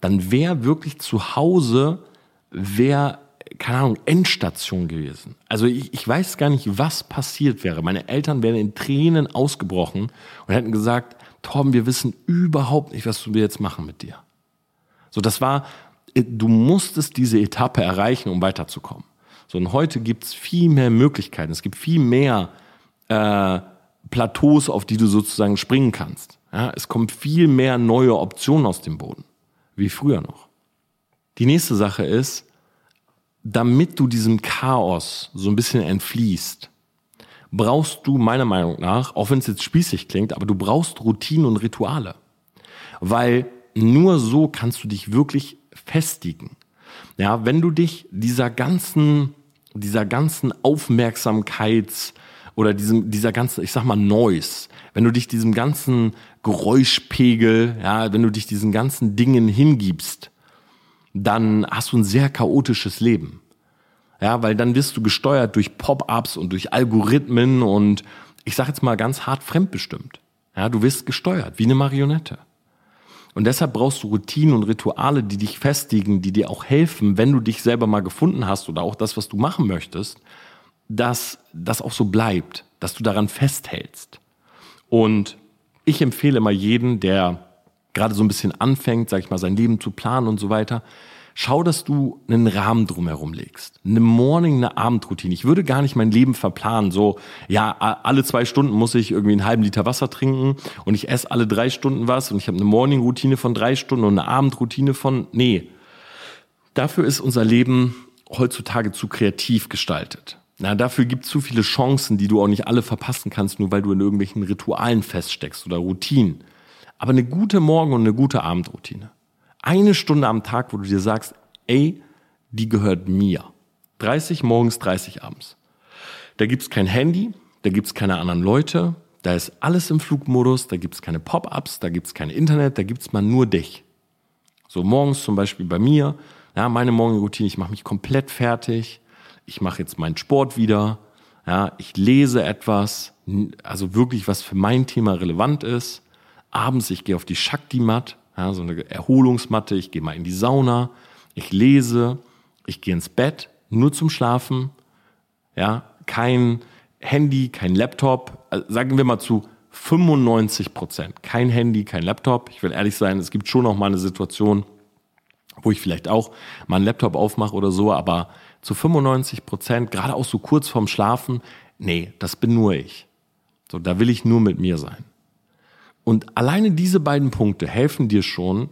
Speaker 1: dann wäre wirklich zu Hause, wäre, keine Ahnung, Endstation gewesen. Also ich, ich weiß gar nicht, was passiert wäre. Meine Eltern wären in Tränen ausgebrochen und hätten gesagt, Torben, wir wissen überhaupt nicht, was wir jetzt machen mit dir. So, das war, du musstest diese Etappe erreichen, um weiterzukommen. So, und heute gibt's viel mehr Möglichkeiten. Es gibt viel mehr äh, Plateaus, auf die du sozusagen springen kannst. Ja, es kommen viel mehr neue Optionen aus dem Boden wie früher noch. Die nächste Sache ist, damit du diesem Chaos so ein bisschen entfließt, brauchst du meiner Meinung nach, auch wenn es jetzt spießig klingt, aber du brauchst Routinen und Rituale. Weil nur so kannst du dich wirklich festigen. Ja, wenn du dich dieser ganzen dieser ganzen Aufmerksamkeits- oder diesem, dieser ganzen, ich sag mal, Noise, wenn du dich diesem ganzen Geräuschpegel, ja, wenn du dich diesen ganzen Dingen hingibst, dann hast du ein sehr chaotisches Leben. Ja, weil dann wirst du gesteuert durch Pop-ups und durch Algorithmen und ich sag jetzt mal ganz hart fremdbestimmt. Ja, du wirst gesteuert wie eine Marionette. Und deshalb brauchst du Routinen und Rituale, die dich festigen, die dir auch helfen, wenn du dich selber mal gefunden hast oder auch das, was du machen möchtest, dass das auch so bleibt, dass du daran festhältst. Und ich empfehle mal jeden, der gerade so ein bisschen anfängt, sag ich mal, sein Leben zu planen und so weiter, schau, dass du einen Rahmen drumherum legst. Eine Morning, eine Abendroutine. Ich würde gar nicht mein Leben verplanen. So, ja, alle zwei Stunden muss ich irgendwie einen halben Liter Wasser trinken und ich esse alle drei Stunden was und ich habe eine Morning-Routine von drei Stunden und eine Abendroutine von, nee. Dafür ist unser Leben heutzutage zu kreativ gestaltet. Na, dafür gibt es zu viele Chancen, die du auch nicht alle verpassen kannst, nur weil du in irgendwelchen Ritualen feststeckst oder Routinen. Aber eine gute Morgen- und eine gute Abendroutine. Eine Stunde am Tag, wo du dir sagst, ey, die gehört mir. 30 morgens, 30 abends. Da gibt's kein Handy, da gibt's keine anderen Leute, da ist alles im Flugmodus, da gibt's keine Pop-ups, da gibt's kein Internet, da gibt's mal nur dich. So morgens zum Beispiel bei mir, ja, meine Morgenroutine, ich mache mich komplett fertig, ich mache jetzt meinen Sport wieder, ja, ich lese etwas, also wirklich was für mein Thema relevant ist. Abends, ich gehe auf die Shakti-Mat, ja, so eine Erholungsmatte, ich gehe mal in die Sauna, ich lese, ich gehe ins Bett, nur zum Schlafen, ja, kein Handy, kein Laptop, also sagen wir mal zu 95 Prozent. Kein Handy, kein Laptop. Ich will ehrlich sein, es gibt schon noch mal eine Situation, wo ich vielleicht auch mal einen Laptop aufmache oder so, aber zu 95 Prozent, gerade auch so kurz vorm Schlafen, nee, das bin nur ich. So, da will ich nur mit mir sein. Und alleine diese beiden Punkte helfen dir schon,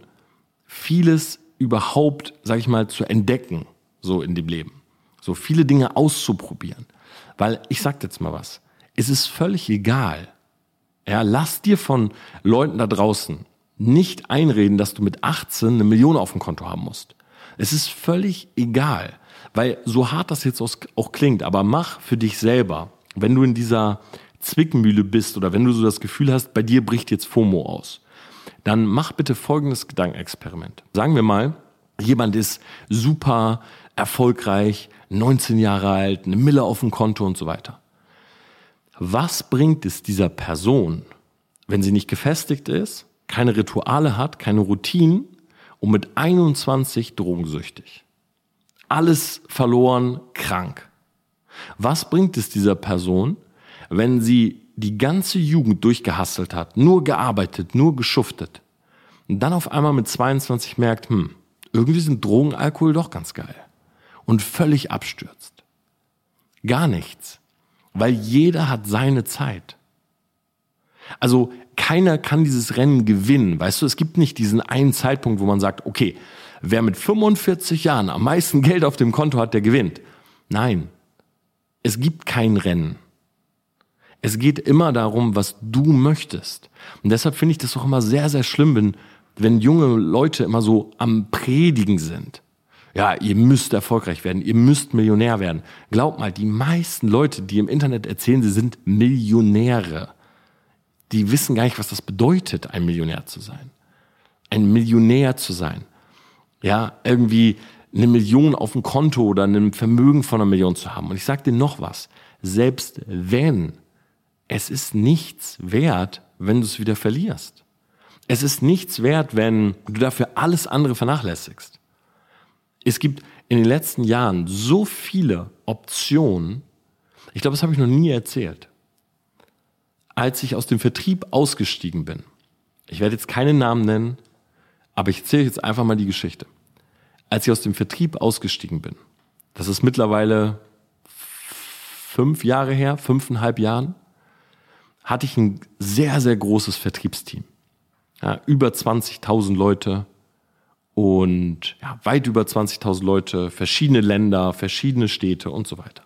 Speaker 1: vieles überhaupt, sag ich mal, zu entdecken, so in dem Leben. So viele Dinge auszuprobieren. Weil ich sag jetzt mal was. Es ist völlig egal. Ja, lass dir von Leuten da draußen nicht einreden, dass du mit 18 eine Million auf dem Konto haben musst. Es ist völlig egal. Weil so hart das jetzt auch klingt, aber mach für dich selber, wenn du in dieser Zwickmühle bist oder wenn du so das Gefühl hast, bei dir bricht jetzt FOMO aus, dann mach bitte folgendes Gedankenexperiment. Sagen wir mal, jemand ist super erfolgreich, 19 Jahre alt, eine Mille auf dem Konto und so weiter. Was bringt es dieser Person, wenn sie nicht gefestigt ist, keine Rituale hat, keine Routinen und mit 21 drogensüchtig? alles verloren, krank. Was bringt es dieser Person, wenn sie die ganze Jugend durchgehastelt hat, nur gearbeitet, nur geschuftet und dann auf einmal mit 22 merkt, hm, irgendwie sind Drogen, Alkohol doch ganz geil und völlig abstürzt. Gar nichts, weil jeder hat seine Zeit. Also keiner kann dieses Rennen gewinnen, weißt du, es gibt nicht diesen einen Zeitpunkt, wo man sagt, okay, wer mit 45 Jahren am meisten Geld auf dem Konto hat, der gewinnt. Nein, es gibt kein Rennen. Es geht immer darum, was du möchtest. Und deshalb finde ich das auch immer sehr, sehr schlimm, wenn, wenn junge Leute immer so am Predigen sind. Ja, ihr müsst erfolgreich werden, ihr müsst Millionär werden. Glaub mal, die meisten Leute, die im Internet erzählen, sie sind Millionäre, die wissen gar nicht, was das bedeutet, ein Millionär zu sein. Ein Millionär zu sein ja, irgendwie eine Million auf dem Konto oder ein Vermögen von einer Million zu haben. Und ich sage dir noch was. Selbst wenn, es ist nichts wert, wenn du es wieder verlierst. Es ist nichts wert, wenn du dafür alles andere vernachlässigst. Es gibt in den letzten Jahren so viele Optionen. Ich glaube, das habe ich noch nie erzählt. Als ich aus dem Vertrieb ausgestiegen bin, ich werde jetzt keinen Namen nennen, aber ich erzähle jetzt einfach mal die Geschichte. Als ich aus dem Vertrieb ausgestiegen bin, das ist mittlerweile fünf Jahre her, fünfeinhalb Jahren, hatte ich ein sehr, sehr großes Vertriebsteam. Ja, über 20.000 Leute und ja, weit über 20.000 Leute, verschiedene Länder, verschiedene Städte und so weiter.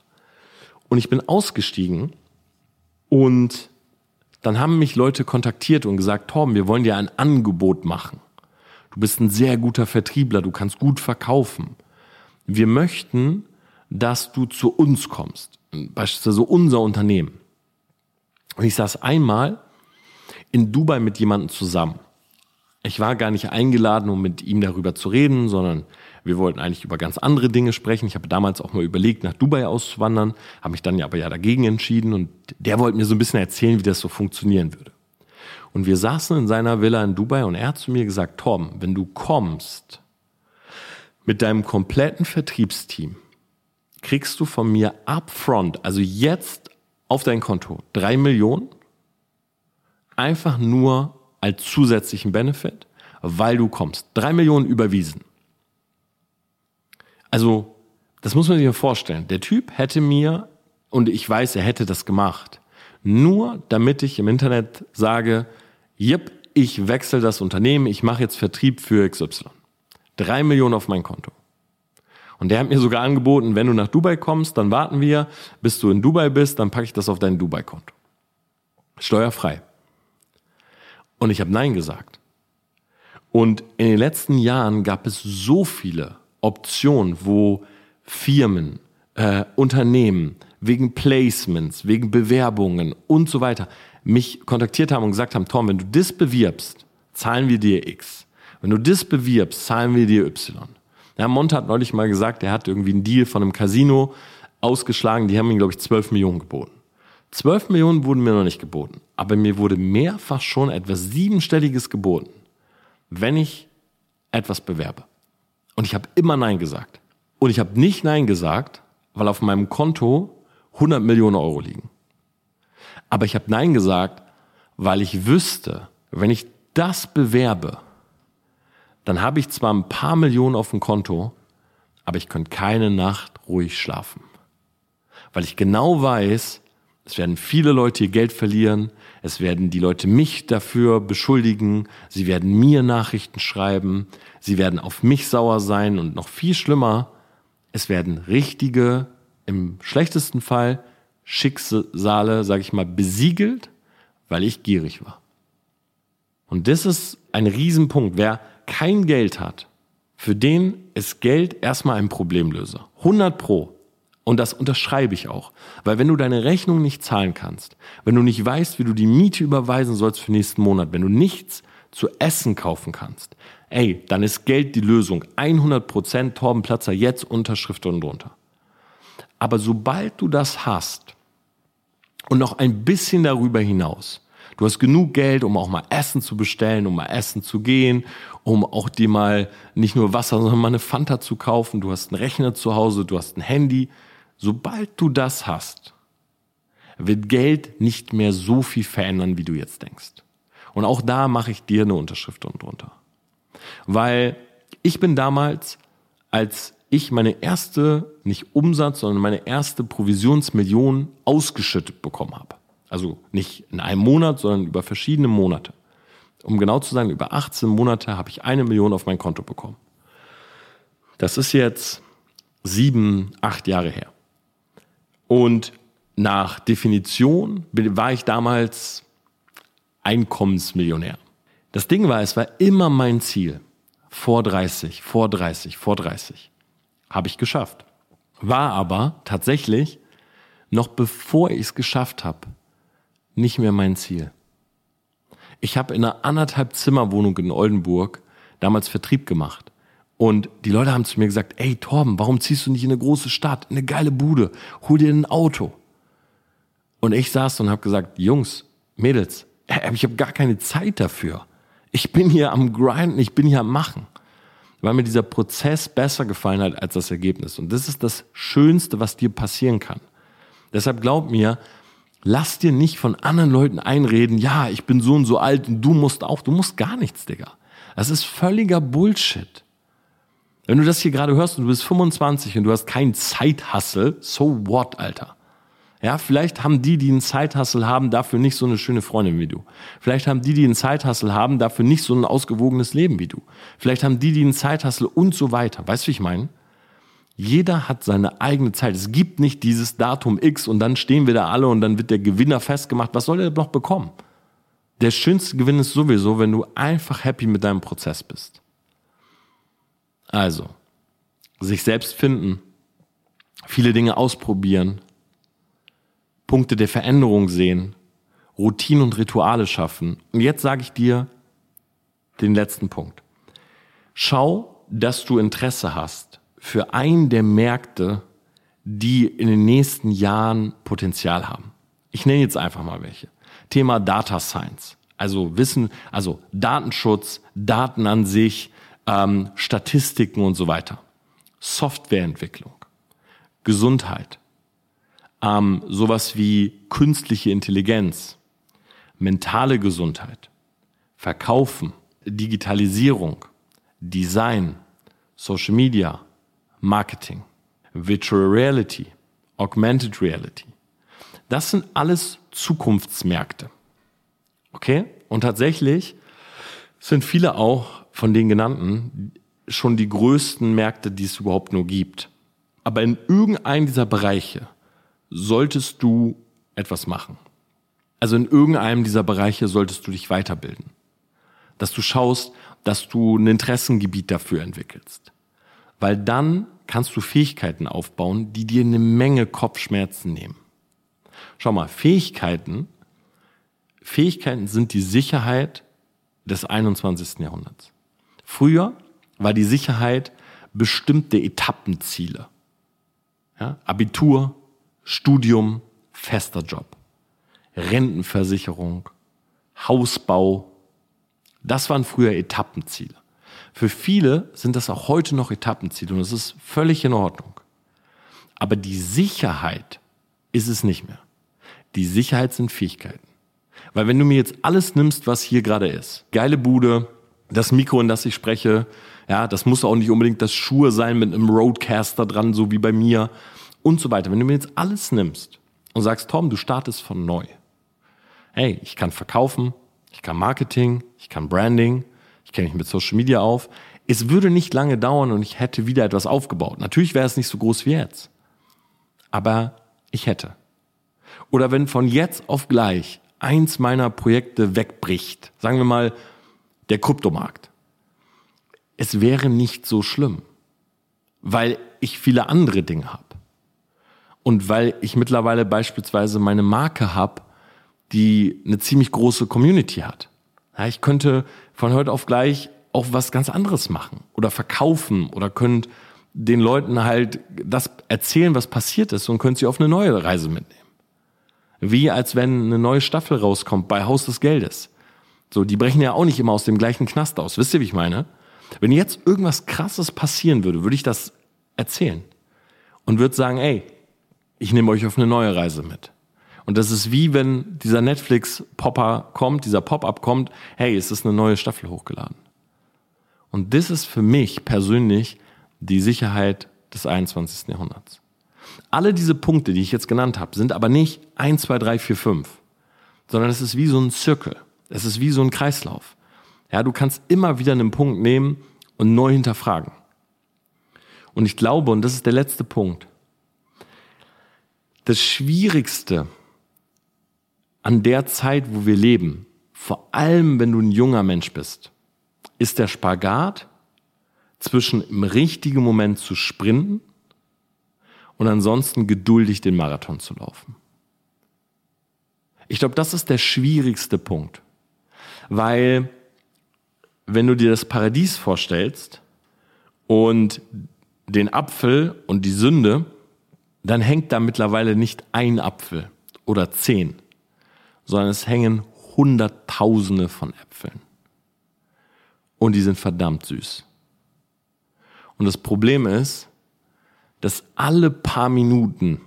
Speaker 1: Und ich bin ausgestiegen und dann haben mich Leute kontaktiert und gesagt, Torben, wir wollen dir ein Angebot machen. Du bist ein sehr guter Vertriebler, du kannst gut verkaufen. Wir möchten, dass du zu uns kommst. Beispielsweise unser Unternehmen. Und ich saß einmal in Dubai mit jemandem zusammen. Ich war gar nicht eingeladen, um mit ihm darüber zu reden, sondern wir wollten eigentlich über ganz andere Dinge sprechen. Ich habe damals auch mal überlegt, nach Dubai auszuwandern, habe mich dann aber ja dagegen entschieden und der wollte mir so ein bisschen erzählen, wie das so funktionieren würde. Und wir saßen in seiner Villa in Dubai und er hat zu mir gesagt, Tom, wenn du kommst mit deinem kompletten Vertriebsteam, kriegst du von mir upfront, also jetzt auf dein Konto, drei Millionen, einfach nur als zusätzlichen Benefit, weil du kommst. Drei Millionen überwiesen. Also, das muss man sich mal vorstellen. Der Typ hätte mir, und ich weiß, er hätte das gemacht, nur damit ich im Internet sage, yep, ich wechsle das Unternehmen, ich mache jetzt Vertrieb für XY. Drei Millionen auf mein Konto. Und der hat mir sogar angeboten, wenn du nach Dubai kommst, dann warten wir, bis du in Dubai bist, dann packe ich das auf dein Dubai-Konto. Steuerfrei. Und ich habe Nein gesagt. Und in den letzten Jahren gab es so viele Option, wo Firmen, äh, Unternehmen wegen Placements, wegen Bewerbungen und so weiter mich kontaktiert haben und gesagt haben, Tom, wenn du das bewirbst, zahlen wir dir X. Wenn du das bewirbst, zahlen wir dir Y. Ja, Monte hat neulich mal gesagt, er hat irgendwie einen Deal von einem Casino ausgeschlagen, die haben ihm, glaube ich, 12 Millionen geboten. 12 Millionen wurden mir noch nicht geboten, aber mir wurde mehrfach schon etwas Siebenstelliges geboten, wenn ich etwas bewerbe. Und ich habe immer Nein gesagt. Und ich habe nicht Nein gesagt, weil auf meinem Konto 100 Millionen Euro liegen. Aber ich habe Nein gesagt, weil ich wüsste, wenn ich das bewerbe, dann habe ich zwar ein paar Millionen auf dem Konto, aber ich könnte keine Nacht ruhig schlafen. Weil ich genau weiß, es werden viele Leute ihr Geld verlieren, es werden die Leute mich dafür beschuldigen, sie werden mir Nachrichten schreiben, sie werden auf mich sauer sein und noch viel schlimmer, es werden richtige, im schlechtesten Fall Schicksale, sage ich mal, besiegelt, weil ich gierig war. Und das ist ein Riesenpunkt. Wer kein Geld hat, für den ist Geld erstmal ein Problemlöser. 100 Pro. Und das unterschreibe ich auch. Weil wenn du deine Rechnung nicht zahlen kannst, wenn du nicht weißt, wie du die Miete überweisen sollst für nächsten Monat, wenn du nichts zu essen kaufen kannst, ey, dann ist Geld die Lösung. 100 Prozent Torben Platzer jetzt Unterschrift und drunter. Aber sobald du das hast und noch ein bisschen darüber hinaus, du hast genug Geld, um auch mal Essen zu bestellen, um mal Essen zu gehen, um auch dir mal nicht nur Wasser, sondern mal eine Fanta zu kaufen, du hast einen Rechner zu Hause, du hast ein Handy, Sobald du das hast, wird Geld nicht mehr so viel verändern, wie du jetzt denkst. Und auch da mache ich dir eine Unterschrift unten drunter. Weil ich bin damals, als ich meine erste, nicht Umsatz, sondern meine erste Provisionsmillion ausgeschüttet bekommen habe. Also nicht in einem Monat, sondern über verschiedene Monate. Um genau zu sagen, über 18 Monate habe ich eine Million auf mein Konto bekommen. Das ist jetzt sieben, acht Jahre her. Und nach Definition war ich damals Einkommensmillionär. Das Ding war, es war immer mein Ziel. Vor 30, vor 30, vor 30. Habe ich geschafft. War aber tatsächlich, noch bevor ich es geschafft habe, nicht mehr mein Ziel. Ich habe in einer anderthalb Zimmerwohnung in Oldenburg damals Vertrieb gemacht. Und die Leute haben zu mir gesagt, ey Torben, warum ziehst du nicht in eine große Stadt, in eine geile Bude, hol dir ein Auto. Und ich saß und habe gesagt, Jungs, Mädels, ich habe gar keine Zeit dafür. Ich bin hier am Grinden, ich bin hier am Machen. Weil mir dieser Prozess besser gefallen hat als das Ergebnis. Und das ist das Schönste, was dir passieren kann. Deshalb glaub mir, lass dir nicht von anderen Leuten einreden, ja, ich bin so und so alt und du musst auch, du musst gar nichts, Digga. Das ist völliger Bullshit. Wenn du das hier gerade hörst und du bist 25 und du hast keinen Zeithassel, so what, Alter? Ja, vielleicht haben die, die einen Zeithassel haben, dafür nicht so eine schöne Freundin wie du. Vielleicht haben die, die einen Zeithassel haben, dafür nicht so ein ausgewogenes Leben wie du. Vielleicht haben die, die einen Zeithassel und so weiter. Weißt du, wie ich meine? Jeder hat seine eigene Zeit. Es gibt nicht dieses Datum X und dann stehen wir da alle und dann wird der Gewinner festgemacht. Was soll der noch bekommen? Der schönste Gewinn ist sowieso, wenn du einfach happy mit deinem Prozess bist. Also, sich selbst finden viele Dinge ausprobieren, Punkte der Veränderung sehen, Routinen und Rituale schaffen. Und jetzt sage ich dir den letzten Punkt. Schau, dass du Interesse hast für einen der Märkte, die in den nächsten Jahren Potenzial haben. Ich nenne jetzt einfach mal welche. Thema Data Science. Also Wissen, also Datenschutz, Daten an sich, ähm, Statistiken und so weiter. Softwareentwicklung, Gesundheit, ähm, sowas wie künstliche Intelligenz, mentale Gesundheit, Verkaufen, Digitalisierung, Design, Social Media, Marketing, Virtual Reality, Augmented Reality. Das sind alles Zukunftsmärkte. Okay? Und tatsächlich sind viele auch von den genannten schon die größten Märkte, die es überhaupt nur gibt. Aber in irgendeinem dieser Bereiche solltest du etwas machen. Also in irgendeinem dieser Bereiche solltest du dich weiterbilden. Dass du schaust, dass du ein Interessengebiet dafür entwickelst. Weil dann kannst du Fähigkeiten aufbauen, die dir eine Menge Kopfschmerzen nehmen. Schau mal, Fähigkeiten, Fähigkeiten sind die Sicherheit des 21. Jahrhunderts. Früher war die Sicherheit bestimmte Etappenziele. Ja, Abitur, Studium, fester Job, Rentenversicherung, Hausbau. Das waren früher Etappenziele. Für viele sind das auch heute noch Etappenziele und das ist völlig in Ordnung. Aber die Sicherheit ist es nicht mehr. Die Sicherheit sind Fähigkeiten. Weil wenn du mir jetzt alles nimmst, was hier gerade ist, geile Bude, das Mikro, in das ich spreche, ja, das muss auch nicht unbedingt das Schuhe sein mit einem Roadcaster dran, so wie bei mir und so weiter. Wenn du mir jetzt alles nimmst und sagst, Tom, du startest von neu. Hey, ich kann verkaufen, ich kann Marketing, ich kann Branding, ich kenne mich mit Social Media auf. Es würde nicht lange dauern und ich hätte wieder etwas aufgebaut. Natürlich wäre es nicht so groß wie jetzt. Aber ich hätte. Oder wenn von jetzt auf gleich eins meiner Projekte wegbricht, sagen wir mal der Kryptomarkt, es wäre nicht so schlimm, weil ich viele andere Dinge habe. Und weil ich mittlerweile beispielsweise meine Marke habe, die eine ziemlich große Community hat. Ja, ich könnte von heute auf gleich auch was ganz anderes machen oder verkaufen oder könnt den Leuten halt das erzählen, was passiert ist und könnt sie auf eine neue Reise mitnehmen. Wie als wenn eine neue Staffel rauskommt bei Haus des Geldes. So, die brechen ja auch nicht immer aus dem gleichen Knast aus. Wisst ihr, wie ich meine? Wenn jetzt irgendwas krasses passieren würde, würde ich das erzählen und würde sagen, ey, ich nehme euch auf eine neue Reise mit. Und das ist wie wenn dieser Netflix-Popper kommt, dieser Pop-up kommt, hey, es ist eine neue Staffel hochgeladen. Und das ist für mich persönlich die Sicherheit des 21. Jahrhunderts. Alle diese Punkte, die ich jetzt genannt habe, sind aber nicht 1, 2, 3, 4, 5, sondern es ist wie so ein Zirkel. Es ist wie so ein Kreislauf. Ja, du kannst immer wieder einen Punkt nehmen und neu hinterfragen. Und ich glaube, und das ist der letzte Punkt, das Schwierigste an der Zeit, wo wir leben, vor allem wenn du ein junger Mensch bist, ist der Spagat zwischen im richtigen Moment zu sprinten und ansonsten geduldig den Marathon zu laufen. Ich glaube, das ist der schwierigste Punkt, weil wenn du dir das Paradies vorstellst und den Apfel und die Sünde, dann hängt da mittlerweile nicht ein Apfel oder zehn, sondern es hängen Hunderttausende von Äpfeln. Und die sind verdammt süß. Und das Problem ist, dass alle paar Minuten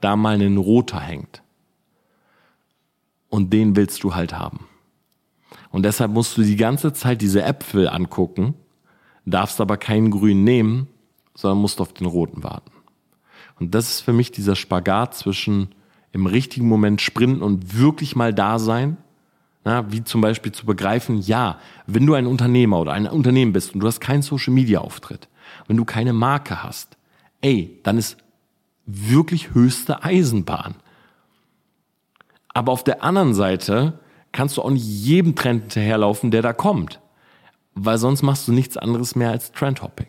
Speaker 1: da mal ein roter hängt. Und den willst du halt haben. Und deshalb musst du die ganze Zeit diese Äpfel angucken, darfst aber keinen grünen nehmen, sondern musst auf den roten warten. Und das ist für mich dieser Spagat zwischen im richtigen Moment sprinten und wirklich mal da sein. Na, wie zum Beispiel zu begreifen, ja, wenn du ein Unternehmer oder ein Unternehmen bist und du hast keinen Social Media Auftritt, wenn du keine Marke hast, ey, dann ist wirklich höchste Eisenbahn. Aber auf der anderen Seite kannst du auch nicht jedem Trend hinterherlaufen, der da kommt. Weil sonst machst du nichts anderes mehr als Trendhopping.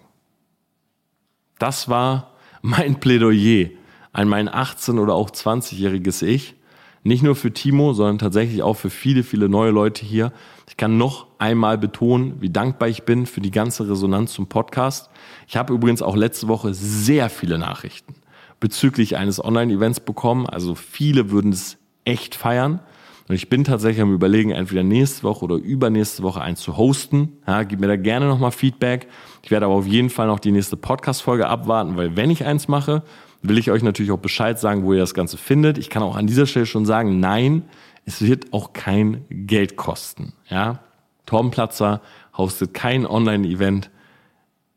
Speaker 1: Das war mein Plädoyer an mein 18- oder auch 20-jähriges Ich, nicht nur für Timo, sondern tatsächlich auch für viele, viele neue Leute hier. Ich kann noch einmal betonen, wie dankbar ich bin für die ganze Resonanz zum Podcast. Ich habe übrigens auch letzte Woche sehr viele Nachrichten bezüglich eines Online-Events bekommen. Also viele würden es echt feiern. Und ich bin tatsächlich am überlegen, entweder nächste Woche oder übernächste Woche eins zu hosten. Ja, gib mir da gerne nochmal Feedback. Ich werde aber auf jeden Fall noch die nächste Podcast-Folge abwarten, weil wenn ich eins mache, will ich euch natürlich auch Bescheid sagen, wo ihr das Ganze findet. Ich kann auch an dieser Stelle schon sagen, nein, es wird auch kein Geld kosten. Ja? Torben Platzer hostet kein Online-Event,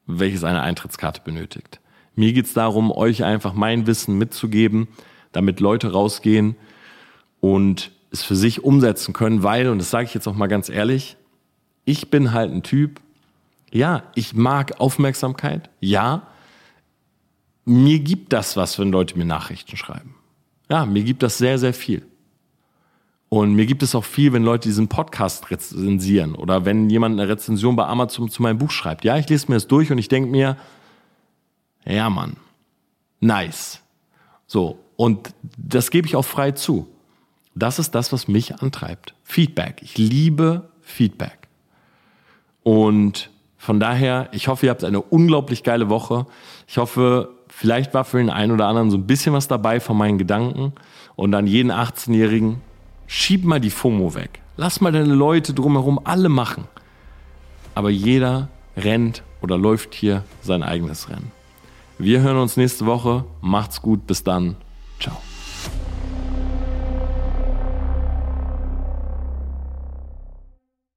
Speaker 1: welches eine Eintrittskarte benötigt. Mir geht's darum, euch einfach mein Wissen mitzugeben, damit Leute rausgehen und es für sich umsetzen können, weil, und das sage ich jetzt auch mal ganz ehrlich, ich bin halt ein Typ, ja, ich mag Aufmerksamkeit, ja, mir gibt das was, wenn Leute mir Nachrichten schreiben. Ja, mir gibt das sehr, sehr viel. Und mir gibt es auch viel, wenn Leute diesen Podcast rezensieren oder wenn jemand eine Rezension bei Amazon zu meinem Buch schreibt. Ja, ich lese mir das durch und ich denke mir, ja, Mann, nice. So, und das gebe ich auch frei zu. Das ist das, was mich antreibt. Feedback. Ich liebe Feedback. Und von daher, ich hoffe, ihr habt eine unglaublich geile Woche. Ich hoffe, Vielleicht war für den einen oder anderen so ein bisschen was dabei von meinen Gedanken. Und an jeden 18-Jährigen, schieb mal die FOMO weg. Lass mal deine Leute drumherum alle machen. Aber jeder rennt oder läuft hier sein eigenes Rennen. Wir hören uns nächste Woche. Macht's gut. Bis dann. Ciao.